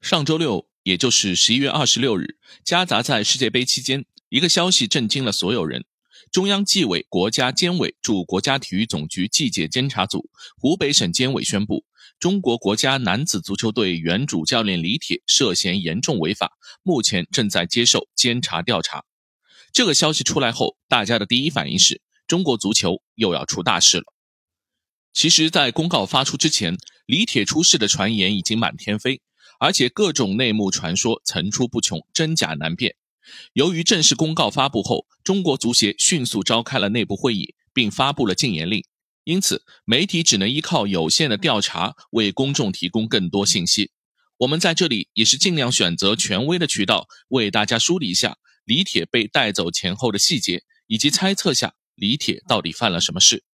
上周六，也就是十一月二十六日，夹杂在世界杯期间，一个消息震惊了所有人：中央纪委国家监委驻国家体育总局纪检监察组、湖北省监委宣布，中国国家男子足球队原主教练李铁涉嫌严重违法，目前正在接受监察调查。这个消息出来后，大家的第一反应是中国足球又要出大事了。其实，在公告发出之前，李铁出事的传言已经满天飞。而且各种内幕传说层出不穷，真假难辨。由于正式公告发布后，中国足协迅速召开了内部会议，并发布了禁言令，因此媒体只能依靠有限的调查为公众提供更多信息。我们在这里也是尽量选择权威的渠道，为大家梳理一下李铁被带走前后的细节，以及猜测下李铁到底犯了什么事。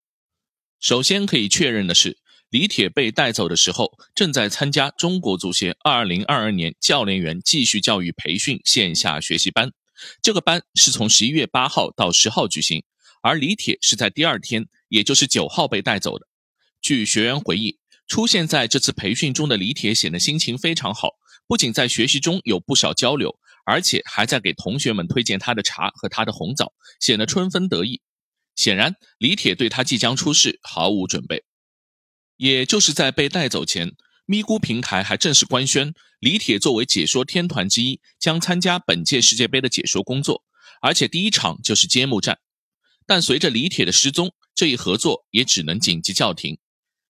首先可以确认的是。李铁被带走的时候，正在参加中国足协2022年教练员继续教育培训线下学习班。这个班是从11月8号到10号举行，而李铁是在第二天，也就是9号被带走的。据学员回忆，出现在这次培训中的李铁显得心情非常好，不仅在学习中有不少交流，而且还在给同学们推荐他的茶和他的红枣，显得春风得意。显然，李铁对他即将出事毫无准备。也就是在被带走前，咪咕平台还正式官宣，李铁作为解说天团之一，将参加本届世界杯的解说工作，而且第一场就是揭幕战。但随着李铁的失踪，这一合作也只能紧急叫停。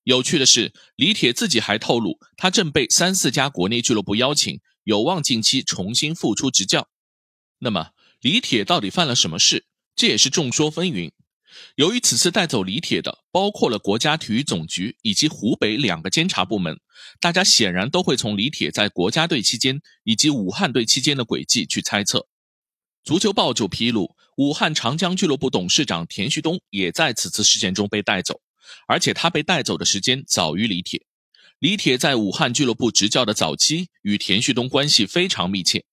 有趣的是，李铁自己还透露，他正被三四家国内俱乐部邀请，有望近期重新复出执教。那么，李铁到底犯了什么事？这也是众说纷纭。由于此次带走李铁的包括了国家体育总局以及湖北两个监察部门，大家显然都会从李铁在国家队期间以及武汉队期间的轨迹去猜测。足球报就披露，武汉长江俱乐部董事长田旭东也在此次事件中被带走，而且他被带走的时间早于李铁。李铁在武汉俱乐部执教的早期与田旭东关系非常密切。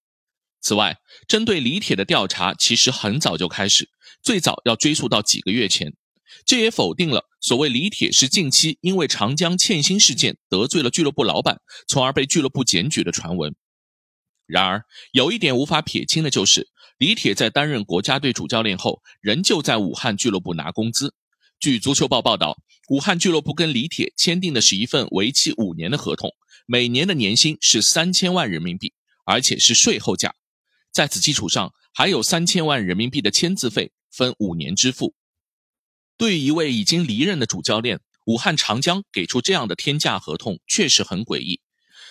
此外，针对李铁的调查其实很早就开始，最早要追溯到几个月前。这也否定了所谓李铁是近期因为长江欠薪事件得罪了俱乐部老板，从而被俱乐部检举的传闻。然而，有一点无法撇清的就是，李铁在担任国家队主教练后，仍旧在武汉俱乐部拿工资。据足球报报道，武汉俱乐部跟李铁签订的是一份为期五年的合同，每年的年薪是三千万人民币，而且是税后价。在此基础上，还有三千万人民币的签字费，分五年支付。对于一位已经离任的主教练，武汉长江给出这样的天价合同，确实很诡异。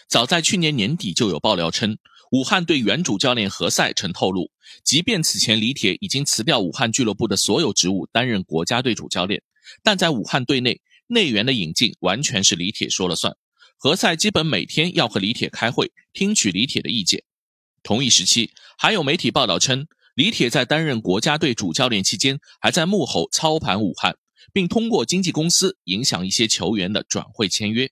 早在去年年底就有爆料称，武汉队原主教练何塞曾透露，即便此前李铁已经辞掉武汉俱乐部的所有职务，担任国家队主教练，但在武汉队内，内援的引进完全是李铁说了算。何塞基本每天要和李铁开会，听取李铁的意见。同一时期，还有媒体报道称，李铁在担任国家队主教练期间，还在幕后操盘武汉，并通过经纪公司影响一些球员的转会签约。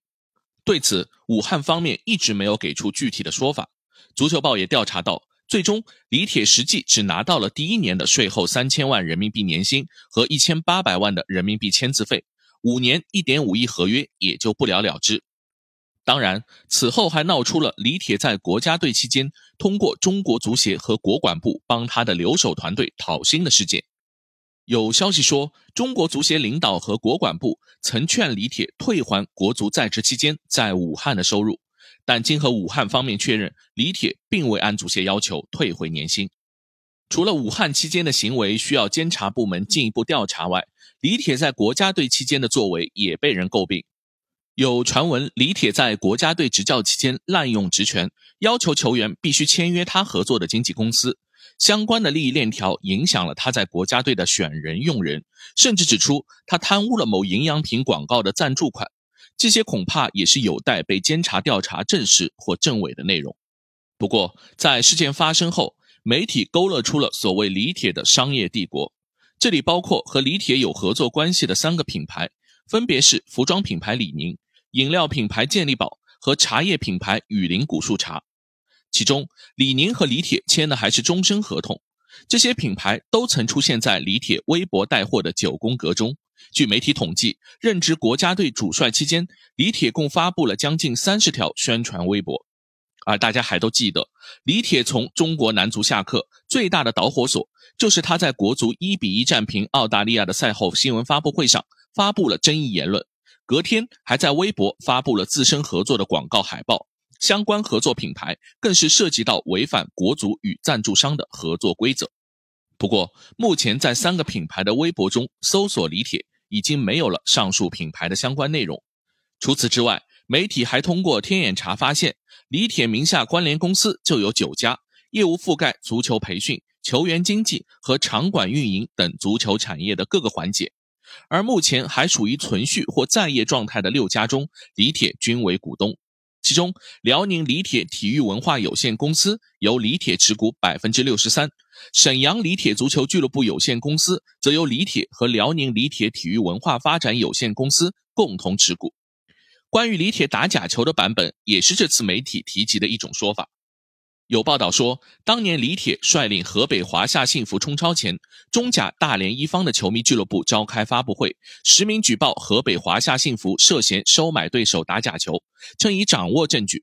对此，武汉方面一直没有给出具体的说法。足球报也调查到，最终李铁实际只拿到了第一年的税后三千万人民币年薪和一千八百万的人民币签字费，五年一点五亿合约也就不了了之。当然，此后还闹出了李铁在国家队期间通过中国足协和国管部帮他的留守团队讨薪的事件。有消息说，中国足协领导和国管部曾劝李铁退还国足在职期间在武汉的收入，但经和武汉方面确认，李铁并未按足协要求退回年薪。除了武汉期间的行为需要监察部门进一步调查外，李铁在国家队期间的作为也被人诟病。有传闻，李铁在国家队执教期间滥用职权，要求球员必须签约他合作的经纪公司，相关的利益链条影响了他在国家队的选人用人，甚至指出他贪污了某营养品广告的赞助款。这些恐怕也是有待被监察调查证实或证伪的内容。不过，在事件发生后，媒体勾勒出了所谓李铁的商业帝国，这里包括和李铁有合作关系的三个品牌，分别是服装品牌李宁。饮料品牌健力宝和茶叶品牌雨林古树茶，其中李宁和李铁签的还是终身合同。这些品牌都曾出现在李铁微博带货的九宫格中。据媒体统计，任职国家队主帅期间，李铁共发布了将近三十条宣传微博。而大家还都记得，李铁从中国男足下课最大的导火索，就是他在国足一比一战平澳大利亚的赛后新闻发布会上发布了争议言论，隔天还在微博发布了自身合作的广告海报，相关合作品牌更是涉及到违反国足与赞助商的合作规则。不过，目前在三个品牌的微博中搜索李铁，已经没有了上述品牌的相关内容。除此之外，媒体还通过天眼查发现，李铁名下关联公司就有九家，业务覆盖足球培训、球员经纪和场馆运营等足球产业的各个环节。而目前还属于存续或在业状态的六家中，李铁均为股东。其中，辽宁李铁体育文化有限公司由李铁持股百分之六十三，沈阳李铁足球俱乐部有限公司则由李铁和辽宁李铁体育文化发展有限公司共同持股。关于李铁打假球的版本，也是这次媒体提及的一种说法。有报道说，当年李铁率领河北华夏幸福冲超前，中甲大连一方的球迷俱乐部召开发布会，实名举报河北华夏幸福涉嫌收买对手打假球，称已掌握证据。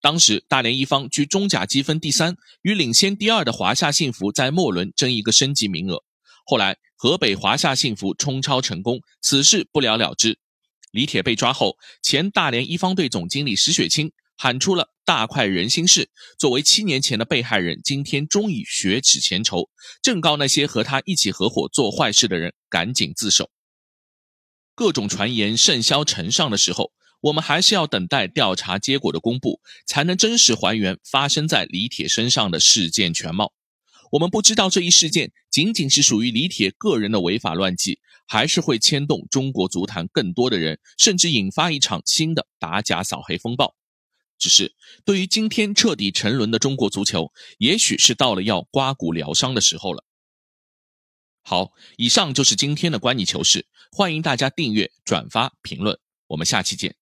当时大连一方居中甲积分第三，与领先第二的华夏幸福在末轮争一个升级名额。后来河北华夏幸福冲超成功，此事不了了之。李铁被抓后，前大连一方队总经理石雪清喊出了“大快人心事”。作为七年前的被害人，今天终于雪耻前仇，正告那些和他一起合伙做坏事的人赶紧自首。各种传言甚嚣尘上的时候，我们还是要等待调查结果的公布，才能真实还原发生在李铁身上的事件全貌。我们不知道这一事件仅仅是属于李铁个人的违法乱纪，还是会牵动中国足坛更多的人，甚至引发一场新的打假扫黑风暴。只是对于今天彻底沉沦的中国足球，也许是到了要刮骨疗伤的时候了。好，以上就是今天的观你球事，欢迎大家订阅、转发、评论，我们下期见。